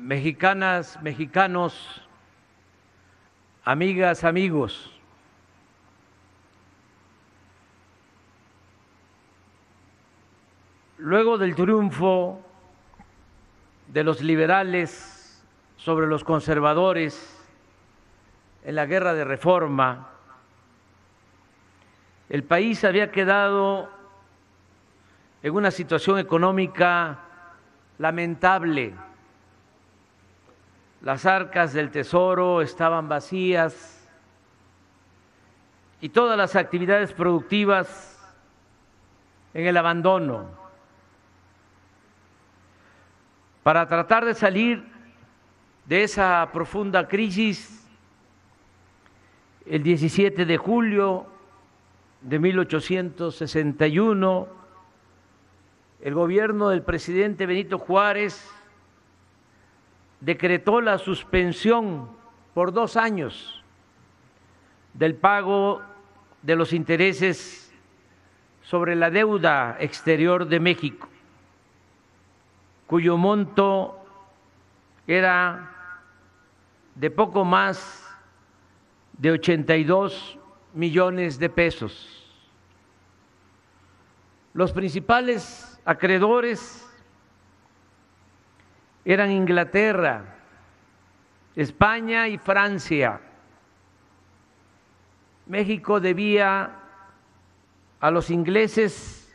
mexicanas, mexicanos, amigas, amigos. Luego del triunfo de los liberales sobre los conservadores en la guerra de reforma, el país había quedado en una situación económica lamentable. Las arcas del tesoro estaban vacías y todas las actividades productivas en el abandono. Para tratar de salir de esa profunda crisis, el 17 de julio de 1861, el gobierno del presidente Benito Juárez decretó la suspensión por dos años del pago de los intereses sobre la deuda exterior de México, cuyo monto era de poco más de 82 millones de pesos. Los principales acreedores eran Inglaterra, España y Francia. México debía a los ingleses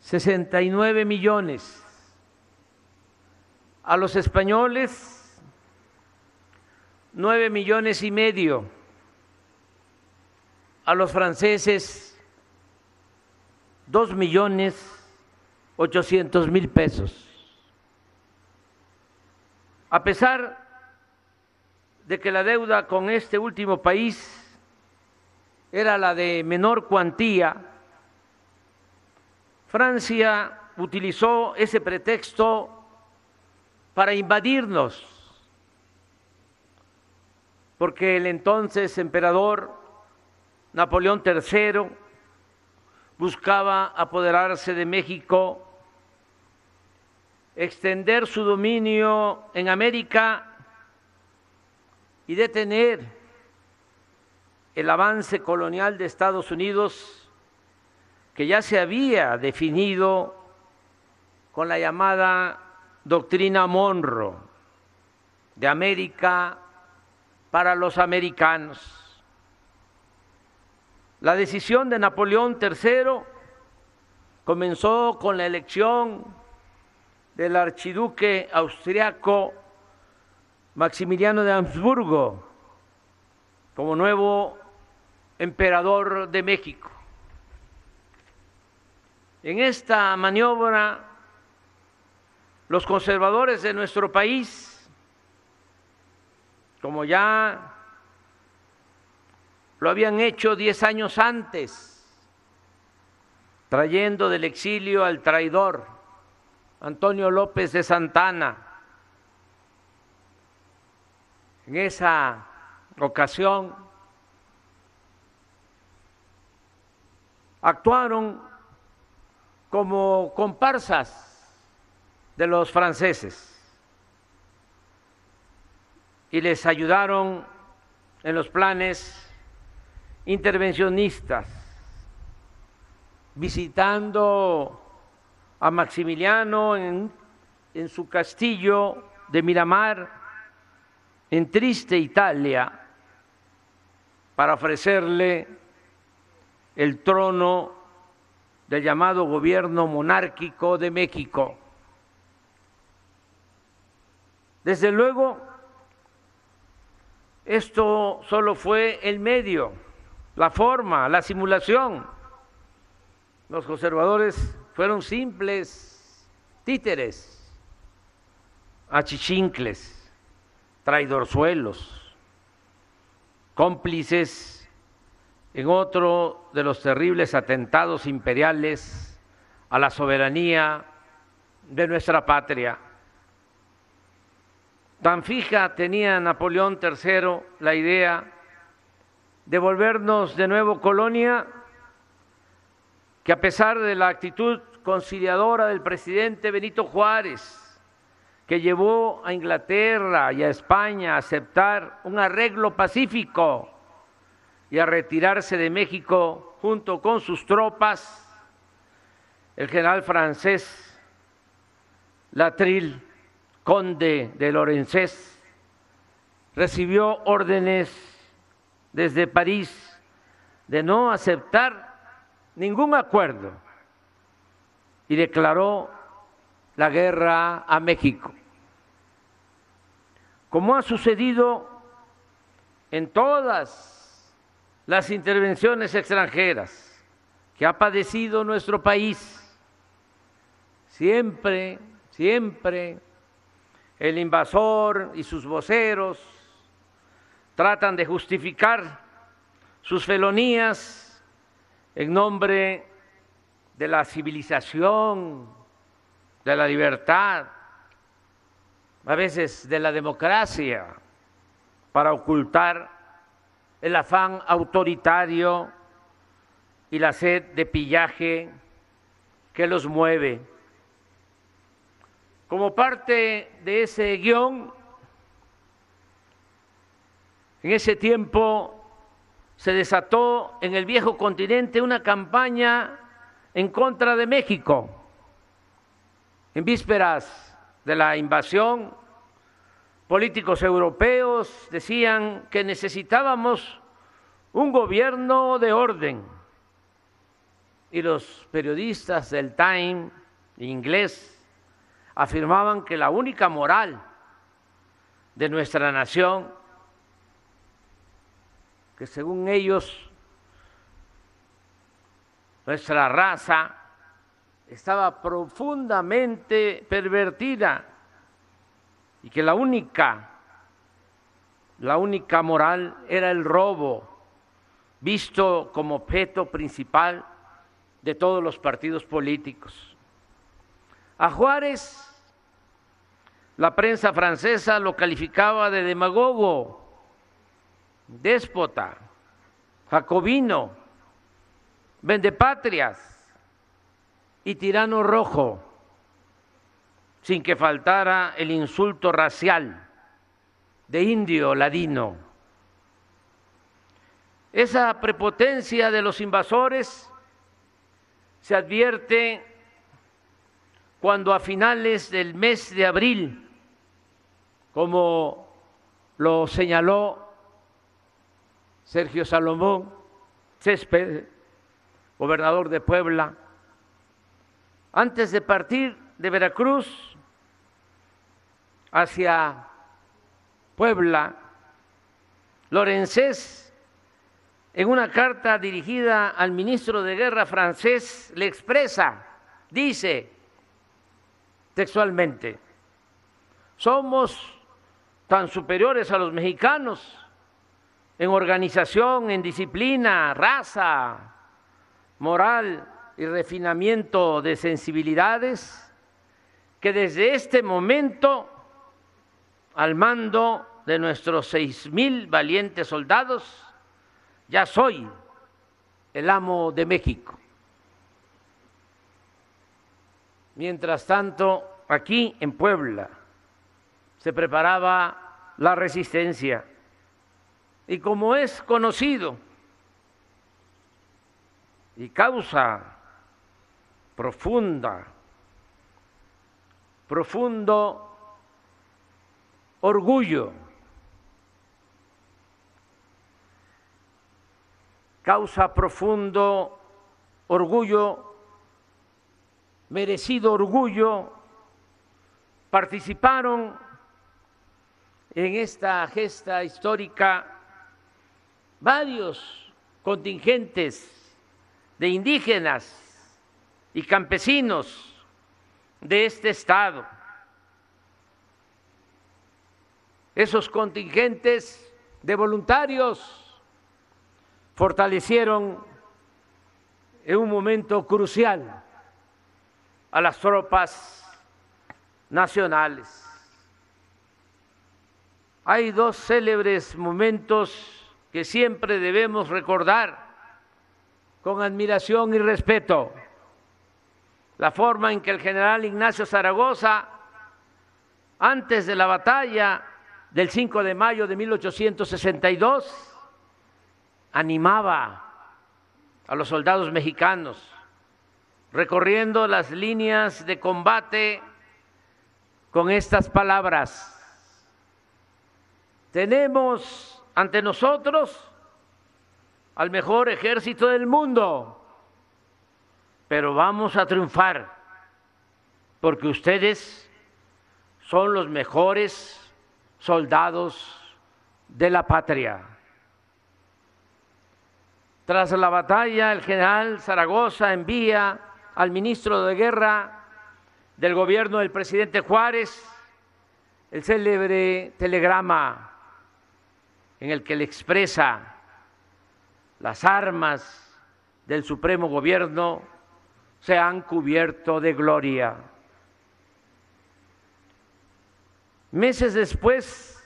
69 millones, a los españoles 9 millones y medio, a los franceses 2 millones 800 mil pesos. A pesar de que la deuda con este último país era la de menor cuantía, Francia utilizó ese pretexto para invadirnos, porque el entonces emperador Napoleón III buscaba apoderarse de México, extender su dominio en América y detener el avance colonial de Estados Unidos que ya se había definido con la llamada doctrina Monroe de América para los americanos. La decisión de Napoleón III comenzó con la elección del archiduque austriaco Maximiliano de Habsburgo como nuevo emperador de México. En esta maniobra, los conservadores de nuestro país, como ya lo habían hecho diez años antes, trayendo del exilio al traidor Antonio López de Santana. En esa ocasión actuaron como comparsas de los franceses y les ayudaron en los planes intervencionistas, visitando a Maximiliano en, su castillo de Miramar, en triste Italia, para ofrecerle el trono del llamado gobierno monárquico de México. Desde luego, esto solo fue el medio la forma, la simulación. Los conservadores fueron simples títeres, achichincles, traidorzuelos, cómplices en otro de los terribles atentados imperiales a la soberanía de nuestra patria. Tan fija tenía Napoleón III la idea devolvernos de nuevo colonia, que a pesar de la actitud conciliadora del presidente Benito Juárez que llevó a Inglaterra y a España a aceptar un arreglo pacífico y a retirarse de México junto con sus tropas, el general francés Latril, conde de Lorenzés, recibió órdenes desde París de no aceptar ningún acuerdo y declaró la guerra a México. Como ha sucedido en todas las intervenciones extranjeras que ha padecido nuestro país, siempre, siempre el invasor y sus voceros tratan de justificar sus felonías en nombre de la civilización, de la libertad, a veces de la democracia, para ocultar el afán autoritario y la sed de pillaje que los mueve. Como parte de ese guion, en ese tiempo se desató en el viejo continente una campaña en contra de México. En vísperas de la invasión, políticos europeos decían que necesitábamos un gobierno de orden. Y los periodistas del Time inglés afirmaban que la única moral de nuestra nación que según ellos nuestra raza estaba profundamente pervertida y que la única, la única moral era el robo, visto como objeto principal de todos los partidos políticos. A Juárez, la prensa francesa lo calificaba de demagogo, déspota, jacobino, vendepatrias y tirano rojo, sin que faltara el insulto racial de indio ladino. Esa prepotencia de los invasores se advierte cuando a finales del mes de abril, como lo señaló Sergio Salomón Césped, gobernador de Puebla, antes de partir de Veracruz hacia Puebla, Lorenzés, en una carta dirigida al ministro de Guerra francés, le expresa, dice textualmente, somos tan superiores a los mexicanos en organización, en disciplina, raza, moral y refinamiento de sensibilidades, que desde este momento, al mando de nuestros seis mil valientes soldados, ya soy el amo de México. Mientras tanto, aquí en Puebla se preparaba la resistencia y como es conocido y causa profunda, profundo orgullo, causa profundo orgullo, merecido orgullo, participaron en esta gesta histórica varios contingentes de indígenas y campesinos de este estado. Esos contingentes de voluntarios fortalecieron en un momento crucial a las tropas nacionales. Hay dos célebres momentos que siempre debemos recordar con admiración y respeto. La forma en que el general Ignacio Zaragoza antes de la batalla del 5 de mayo de 1862, animaba a los soldados mexicanos recorriendo las líneas de combate con estas palabras. Tenemos ante nosotros al mejor ejército del mundo, pero vamos a triunfar porque ustedes son los mejores soldados de la patria. Tras la batalla, el general Zaragoza envía al ministro de Guerra del gobierno del presidente Juárez el célebre telegrama en el que le expresa las armas del supremo gobierno se han cubierto de gloria. Meses después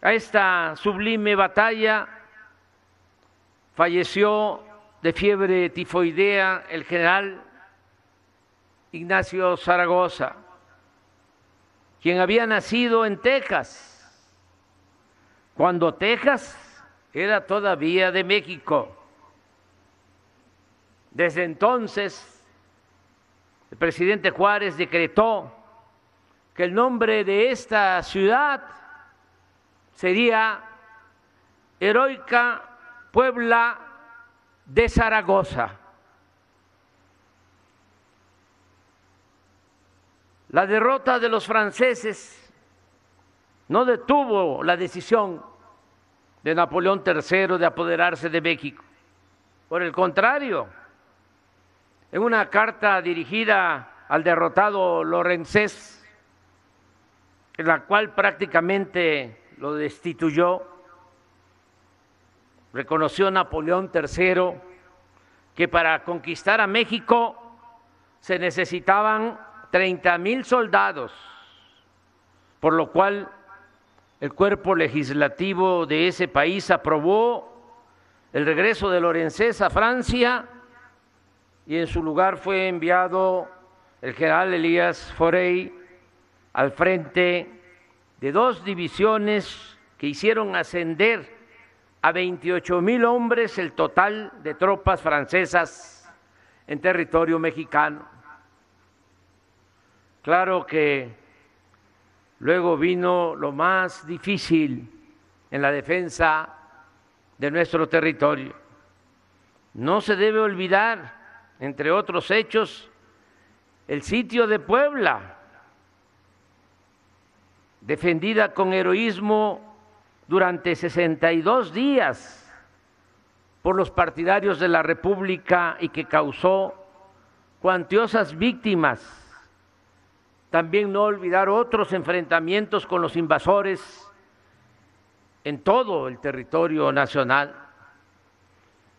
a esta sublime batalla falleció de fiebre tifoidea el general Ignacio Zaragoza, quien había nacido en Texas, cuando Texas era todavía de México. Desde entonces, el presidente Juárez decretó que el nombre de esta ciudad sería Heroica Puebla de Zaragoza. La derrota de los franceses no detuvo la decisión de Napoleón III de apoderarse de México. Por el contrario, en una carta dirigida al derrotado Lorenzés, en la cual prácticamente lo destituyó, reconoció Napoleón III que para conquistar a México se necesitaban 30 mil soldados, por lo cual el cuerpo legislativo de ese país aprobó el regreso de Lorenzés a Francia y en su lugar fue enviado el general Elías Forey al frente de dos divisiones que hicieron ascender a 28 mil hombres el total de tropas francesas en territorio mexicano. Claro que luego vino lo más difícil en la defensa de nuestro territorio. No se debe olvidar, entre otros hechos, el sitio de Puebla, defendida con heroísmo durante 62 días por los partidarios de la República y que causó cuantiosas víctimas también no olvidar otros enfrentamientos con los invasores en todo el territorio nacional.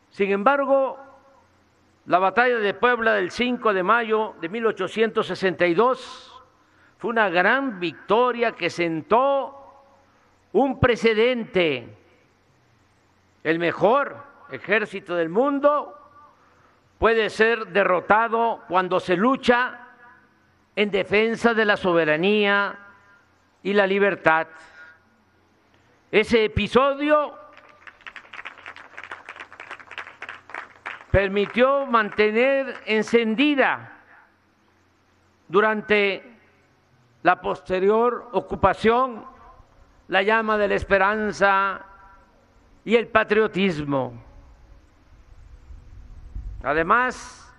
Sin embargo, la batalla de Puebla del 5 de mayo de 1862 fue una gran victoria que sentó un precedente. El mejor ejército del mundo puede ser derrotado cuando se lucha en defensa de la soberanía y la libertad. Ese episodio permitió mantener encendida durante la posterior ocupación la llama de la esperanza y el patriotismo. Además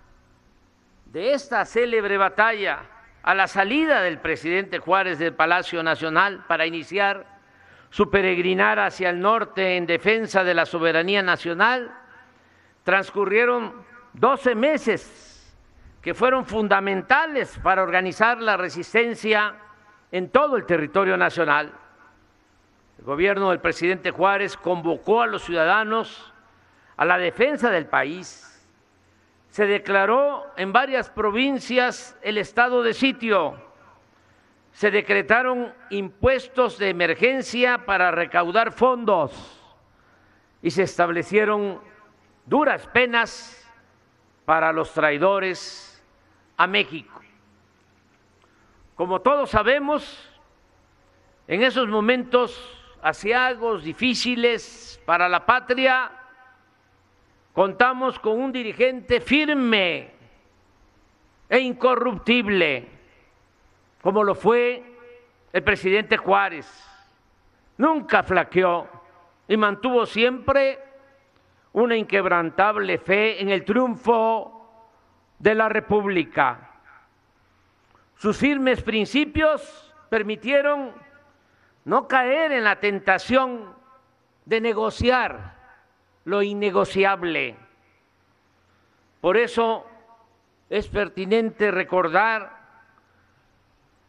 de esta célebre batalla, a la salida del presidente Juárez del Palacio Nacional para iniciar su peregrinar hacia el norte en defensa de la soberanía nacional, transcurrieron 12 meses que fueron fundamentales para organizar la resistencia en todo el territorio nacional. El gobierno del presidente Juárez convocó a los ciudadanos a la defensa del país se declaró en varias provincias el estado de sitio. Se decretaron impuestos de emergencia para recaudar fondos y se establecieron duras penas para los traidores a México. Como todos sabemos, En esos momentos asiagos, difíciles para la patria, contamos con un dirigente firme e incorruptible, como lo fue el presidente Juárez. Nunca flaqueó y mantuvo siempre una inquebrantable fe en el triunfo de la República. Sus firmes principios permitieron no caer en la tentación de negociar lo innegociable. Por eso es pertinente recordar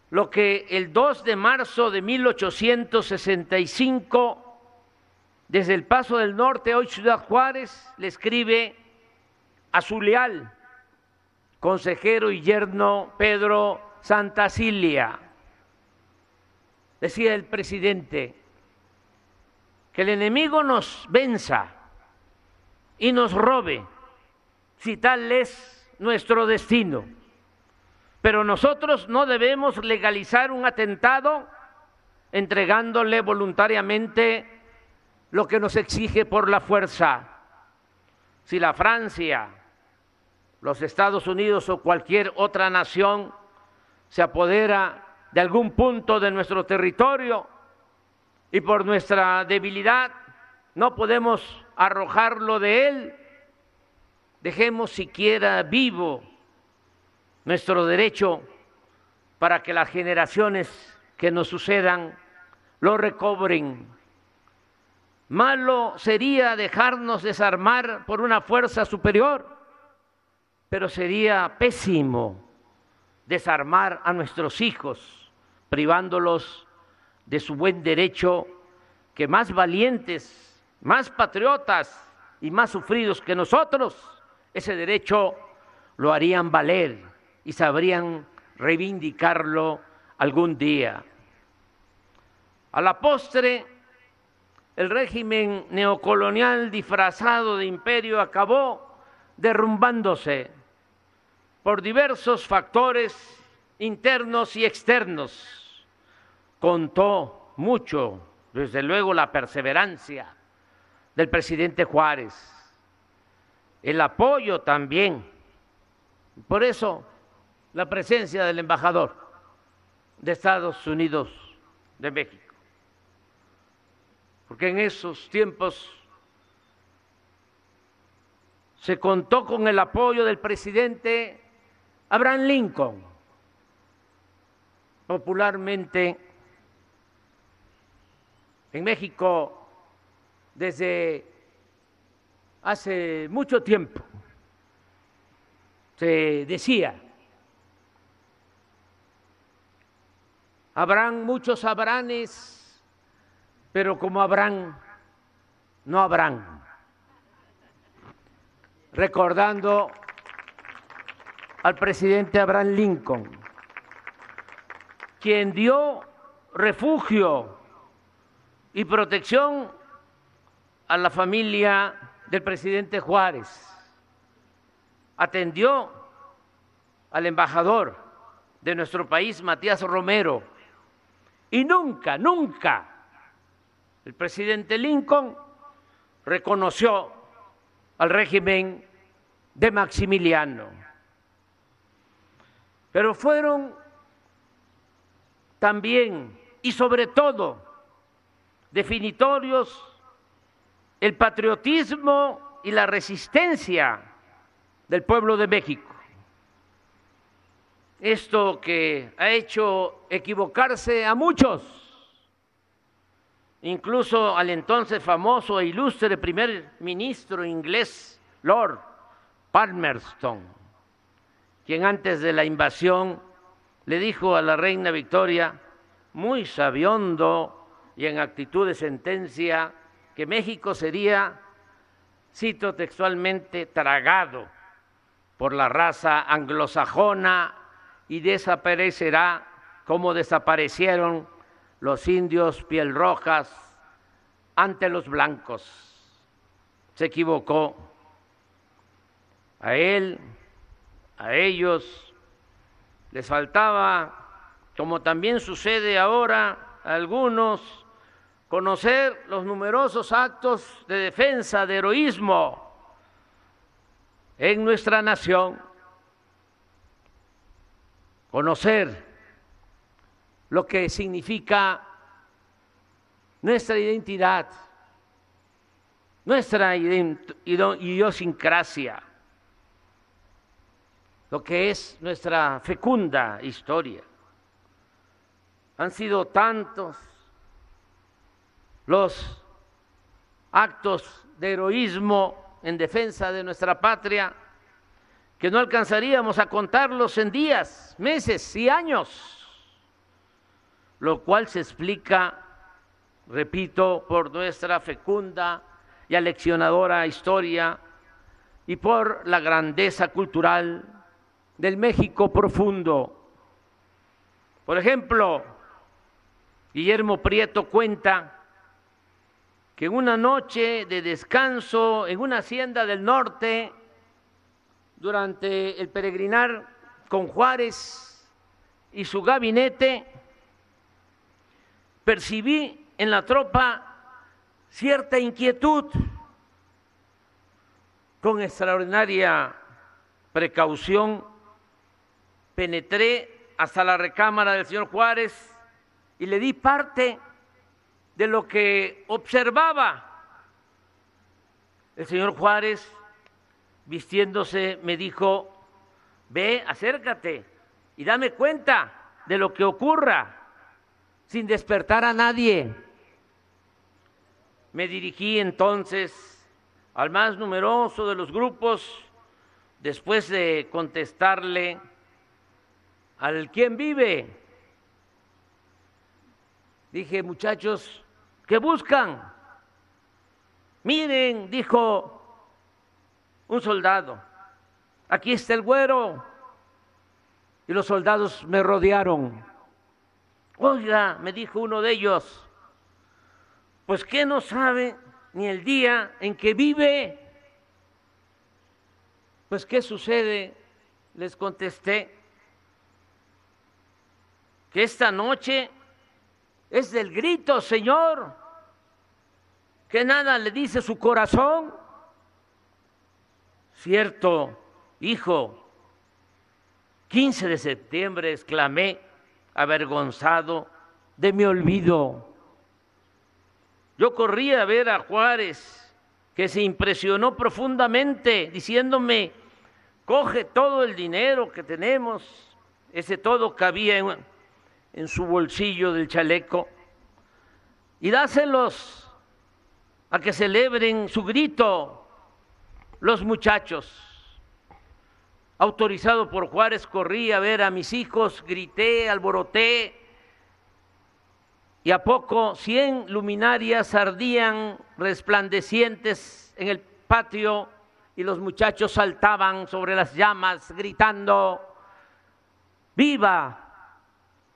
lo que el 2 de marzo de 1865, desde el Paso del Norte, hoy Ciudad Juárez, le escribe a su leal consejero y yerno Pedro Santacilia. Decía el presidente, que el enemigo nos venza y nos robe, si tal es nuestro destino. Pero nosotros no debemos legalizar un atentado entregándole voluntariamente lo que nos exige por la fuerza. Si la Francia, los Estados Unidos o cualquier otra nación se apodera de algún punto de nuestro territorio y por nuestra debilidad no podemos arrojarlo de él, dejemos siquiera vivo nuestro derecho para que las generaciones que nos sucedan lo recobren. Malo sería dejarnos desarmar por una fuerza superior, pero sería pésimo desarmar a nuestros hijos, privándolos de su buen derecho, que más valientes, más patriotas y más sufridos que nosotros, ese derecho lo harían valer y sabrían reivindicarlo algún día. A la postre, el régimen neocolonial disfrazado de imperio acabó derrumbándose por diversos factores internos y externos. Contó mucho, desde luego, la perseverancia del presidente Juárez, el apoyo también. Por eso, la presencia del embajador de Estados Unidos de México. Porque en esos tiempos se contó con el apoyo del presidente Abraham Lincoln, popularmente en México desde hace mucho tiempo. Se decía, habrán muchos Abranes, pero como habrán, no habrán. Recordando al presidente Abraham Lincoln, quien dio refugio y protección a la familia del presidente Juárez, atendió al embajador de nuestro país, Matías Romero, y nunca, nunca el presidente Lincoln reconoció al régimen de Maximiliano. Pero fueron también y sobre todo definitorios el patriotismo y la resistencia del pueblo de México. Esto que ha hecho equivocarse a muchos, incluso al entonces famoso e ilustre primer ministro inglés, Lord Palmerston quien antes de la invasión le dijo a la reina Victoria, muy sabiondo y en actitud de sentencia, que México sería, cito textualmente, tragado por la raza anglosajona y desaparecerá como desaparecieron los indios piel rojas ante los blancos. Se equivocó. A él a ellos les faltaba, como también sucede ahora a algunos conocer los numerosos actos de defensa, de heroísmo en nuestra nación, conocer lo que significa nuestra identidad, nuestra idiosincrasia, lo que es nuestra fecunda historia. Han sido tantos los actos de heroísmo en defensa de nuestra patria que no alcanzaríamos a contarlos en días, meses y años, lo cual se explica, repito, por nuestra fecunda y aleccionadora historia y por la grandeza cultural del México profundo. Por ejemplo, Guillermo Prieto cuenta que en una noche de descanso en una hacienda del norte, durante el peregrinar con Juárez y su gabinete, percibí en la tropa cierta inquietud. Con extraordinaria precaución penetré hasta la recámara del señor Juárez y le di parte de lo que observaba. El señor Juárez, vistiéndose, me dijo, ve, acércate y dame cuenta de lo que ocurra sin despertar a nadie. Me dirigí entonces al más numeroso de los grupos después de contestarle al quien vive. Dije, muchachos, ¿Qué buscan? Miren, dijo un soldado, aquí está el güero. Y los soldados me rodearon. Oiga, me dijo uno de ellos, pues que no sabe ni el día en que vive. Pues ¿qué sucede? Les contesté que esta noche es del grito, Señor, que nada le dice su corazón. Cierto, hijo, 15 de septiembre exclamé, avergonzado de mi olvido. Yo corrí a ver a Juárez, que se impresionó profundamente, diciéndome, coge todo el dinero que tenemos, ese todo cabía en en su bolsillo del chaleco y dáselos a que celebren su grito los muchachos. Autorizado por Juárez, corrí a ver a mis hijos, grité, alboroté, y a poco cien luminarias ardían resplandecientes en el patio y los muchachos saltaban sobre las llamas gritando, ¡Viva!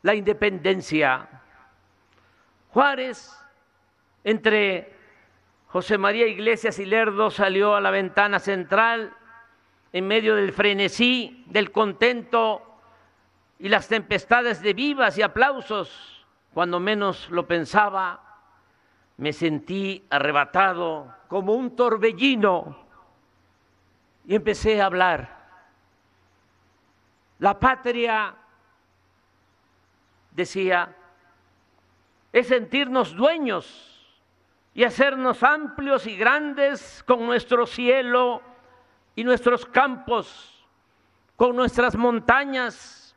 La independencia. Juárez, entre José María Iglesias y Lerdo, salió a la ventana central en medio del frenesí, del contento y las tempestades de vivas y aplausos. Cuando menos lo pensaba, me sentí arrebatado como un torbellino y empecé a hablar. La patria decía, es sentirnos dueños y hacernos amplios y grandes con nuestro cielo y nuestros campos, con nuestras montañas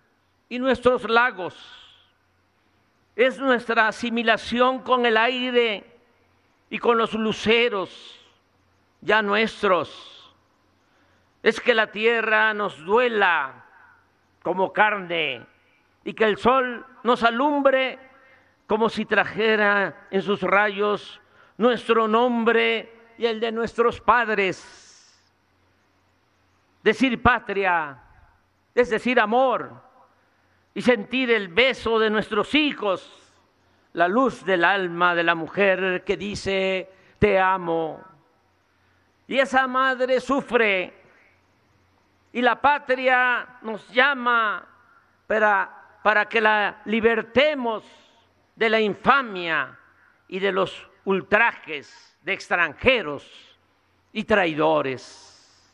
y nuestros lagos. Es nuestra asimilación con el aire y con los luceros ya nuestros. Es que la tierra nos duela como carne y que el sol nos alumbre como si trajera en sus rayos nuestro nombre y el de nuestros padres. Decir patria es decir amor y sentir el beso de nuestros hijos, la luz del alma de la mujer que dice te amo. Y esa madre sufre y la patria nos llama para para que la libertemos de la infamia y de los ultrajes de extranjeros y traidores.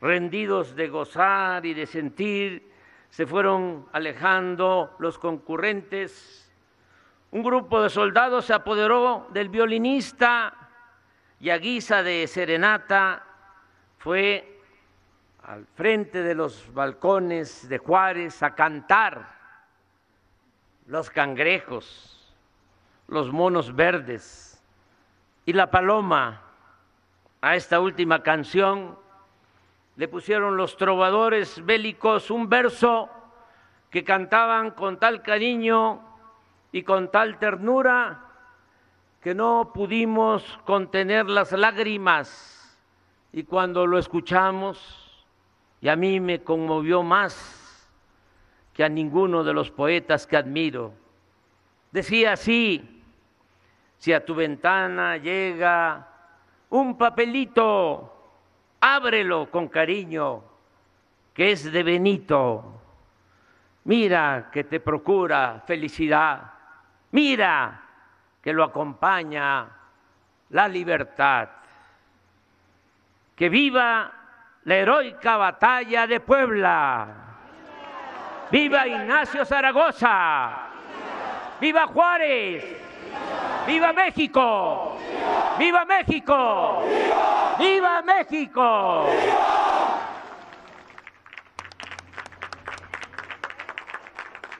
Rendidos de gozar y de sentir, se fueron alejando los concurrentes. Un grupo de soldados se apoderó del violinista y a guisa de serenata fue al frente de los balcones de Juárez a cantar los cangrejos, los monos verdes y la paloma. A esta última canción le pusieron los trovadores bélicos un verso que cantaban con tal cariño y con tal ternura que no pudimos contener las lágrimas y cuando lo escuchamos, y a mí me conmovió más que a ninguno de los poetas que admiro, decía así, si a tu ventana llega un papelito, ábrelo con cariño, que es de Benito. Mira que te procura felicidad. Mira que lo acompaña la libertad. Que viva la heroica batalla de Puebla. Viva Ignacio Zaragoza. Viva Juárez. Viva México. Viva México. Viva México.